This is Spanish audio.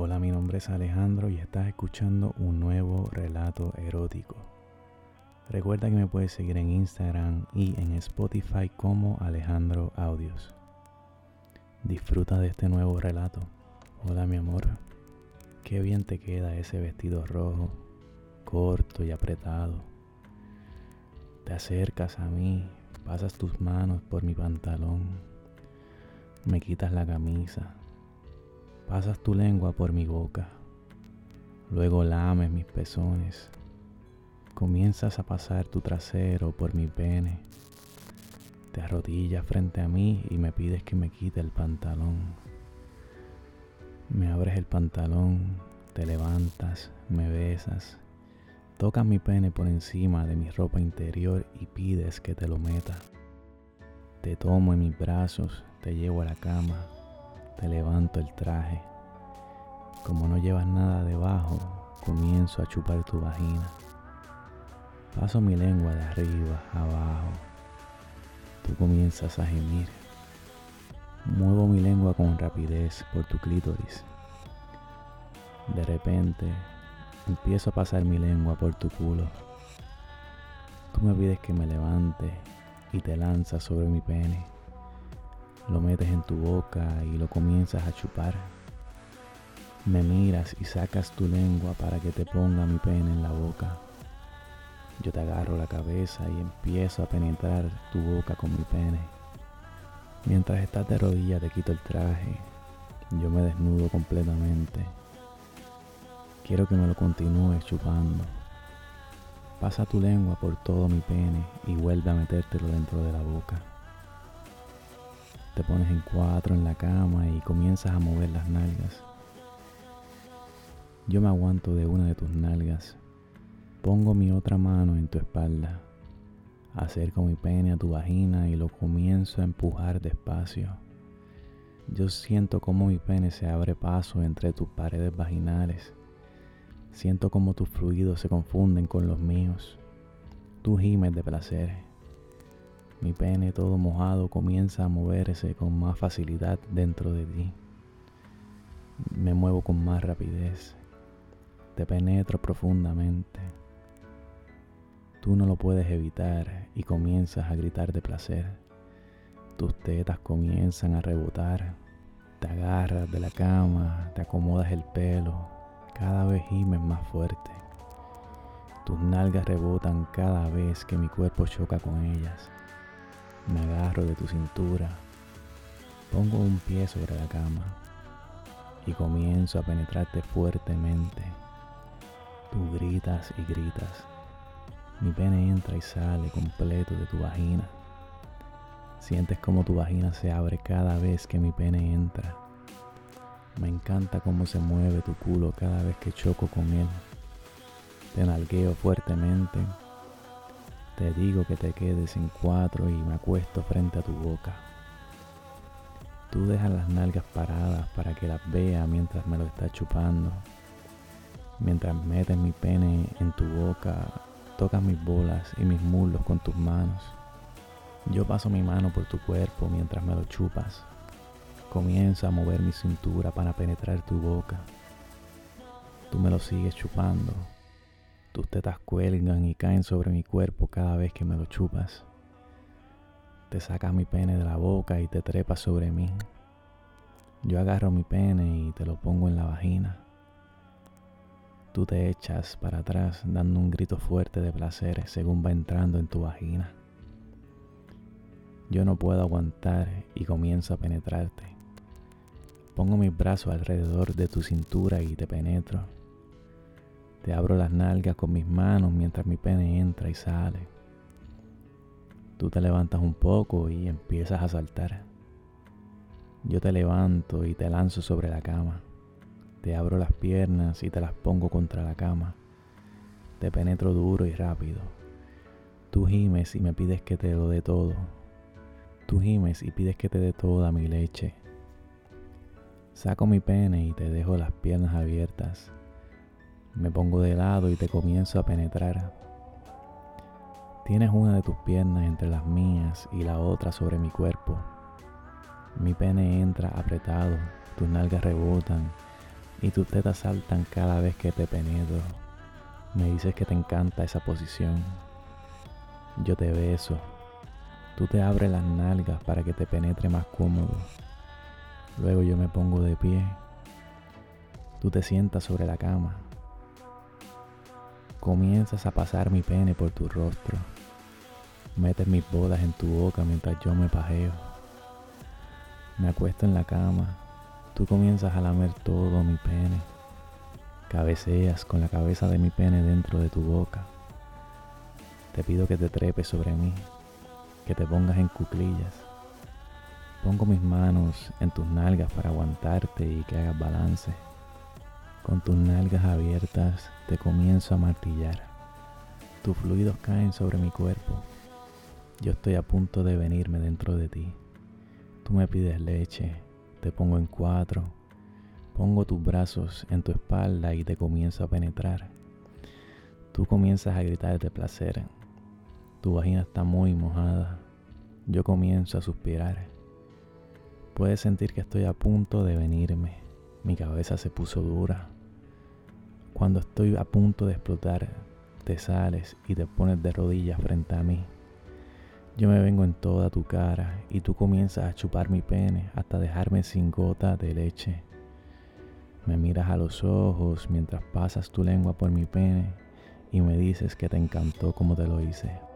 Hola, mi nombre es Alejandro y estás escuchando un nuevo relato erótico. Recuerda que me puedes seguir en Instagram y en Spotify como Alejandro Audios. Disfruta de este nuevo relato. Hola mi amor, qué bien te queda ese vestido rojo, corto y apretado. Te acercas a mí, pasas tus manos por mi pantalón, me quitas la camisa, pasas tu lengua por mi boca, luego lames mis pezones, comienzas a pasar tu trasero por mi pene, te arrodillas frente a mí y me pides que me quite el pantalón. Me abres el pantalón, te levantas, me besas, tocas mi pene por encima de mi ropa interior y pides que te lo meta. Te tomo en mis brazos, te llevo a la cama, te levanto el traje. Como no llevas nada debajo, comienzo a chupar tu vagina. Paso mi lengua de arriba abajo. Tú comienzas a gemir. Muevo mi lengua con rapidez por tu clítoris. De repente, empiezo a pasar mi lengua por tu culo. Tú me pides que me levante y te lanzas sobre mi pene. Lo metes en tu boca y lo comienzas a chupar. Me miras y sacas tu lengua para que te ponga mi pene en la boca. Yo te agarro la cabeza y empiezo a penetrar tu boca con mi pene. Mientras estás de rodillas te quito el traje. Yo me desnudo completamente. Quiero que me lo continúes chupando. Pasa tu lengua por todo mi pene y vuelve a metértelo dentro de la boca. Te pones en cuatro en la cama y comienzas a mover las nalgas. Yo me aguanto de una de tus nalgas. Pongo mi otra mano en tu espalda. Acerco mi pene a tu vagina y lo comienzo a empujar despacio. Yo siento como mi pene se abre paso entre tus paredes vaginales. Siento como tus fluidos se confunden con los míos. Tú gimes de placer. Mi pene todo mojado comienza a moverse con más facilidad dentro de ti. Me muevo con más rapidez. Te penetro profundamente. Tú no lo puedes evitar y comienzas a gritar de placer. Tus tetas comienzan a rebotar. Te agarras de la cama, te acomodas el pelo. Cada vez gimes más fuerte. Tus nalgas rebotan cada vez que mi cuerpo choca con ellas. Me agarro de tu cintura. Pongo un pie sobre la cama y comienzo a penetrarte fuertemente. Tú gritas y gritas. Mi pene entra y sale completo de tu vagina. Sientes como tu vagina se abre cada vez que mi pene entra. Me encanta cómo se mueve tu culo cada vez que choco con él. Te nalgueo fuertemente. Te digo que te quedes en cuatro y me acuesto frente a tu boca. Tú dejas las nalgas paradas para que las vea mientras me lo estás chupando. Mientras metes mi pene en tu boca, tocas mis bolas y mis muslos con tus manos. Yo paso mi mano por tu cuerpo mientras me lo chupas. Comienzo a mover mi cintura para penetrar tu boca. Tú me lo sigues chupando. Tus tetas cuelgan y caen sobre mi cuerpo cada vez que me lo chupas. Te sacas mi pene de la boca y te trepas sobre mí. Yo agarro mi pene y te lo pongo en la vagina. Tú te echas para atrás dando un grito fuerte de placer según va entrando en tu vagina. Yo no puedo aguantar y comienzo a penetrarte. Pongo mis brazos alrededor de tu cintura y te penetro. Te abro las nalgas con mis manos mientras mi pene entra y sale. Tú te levantas un poco y empiezas a saltar. Yo te levanto y te lanzo sobre la cama. Te abro las piernas y te las pongo contra la cama. Te penetro duro y rápido. Tú gimes y me pides que te lo dé todo. Tú gimes y pides que te dé toda mi leche. Saco mi pene y te dejo las piernas abiertas. Me pongo de lado y te comienzo a penetrar. Tienes una de tus piernas entre las mías y la otra sobre mi cuerpo. Mi pene entra apretado, tus nalgas rebotan y tus tetas saltan cada vez que te penetro. Me dices que te encanta esa posición. Yo te beso. Tú te abres las nalgas para que te penetre más cómodo. Luego yo me pongo de pie. Tú te sientas sobre la cama. Comienzas a pasar mi pene por tu rostro. Metes mis bodas en tu boca mientras yo me pajeo. Me acuesto en la cama. Tú comienzas a lamer todo mi pene. Cabeceas con la cabeza de mi pene dentro de tu boca. Te pido que te trepes sobre mí, que te pongas en cuclillas. Pongo mis manos en tus nalgas para aguantarte y que hagas balance. Con tus nalgas abiertas te comienzo a martillar. Tus fluidos caen sobre mi cuerpo. Yo estoy a punto de venirme dentro de ti. Tú me pides leche, te pongo en cuatro, pongo tus brazos en tu espalda y te comienzo a penetrar. Tú comienzas a gritar de placer. Tu vagina está muy mojada. Yo comienzo a suspirar. Puedes sentir que estoy a punto de venirme. Mi cabeza se puso dura. Cuando estoy a punto de explotar, te sales y te pones de rodillas frente a mí. Yo me vengo en toda tu cara y tú comienzas a chupar mi pene hasta dejarme sin gota de leche. Me miras a los ojos mientras pasas tu lengua por mi pene y me dices que te encantó como te lo hice.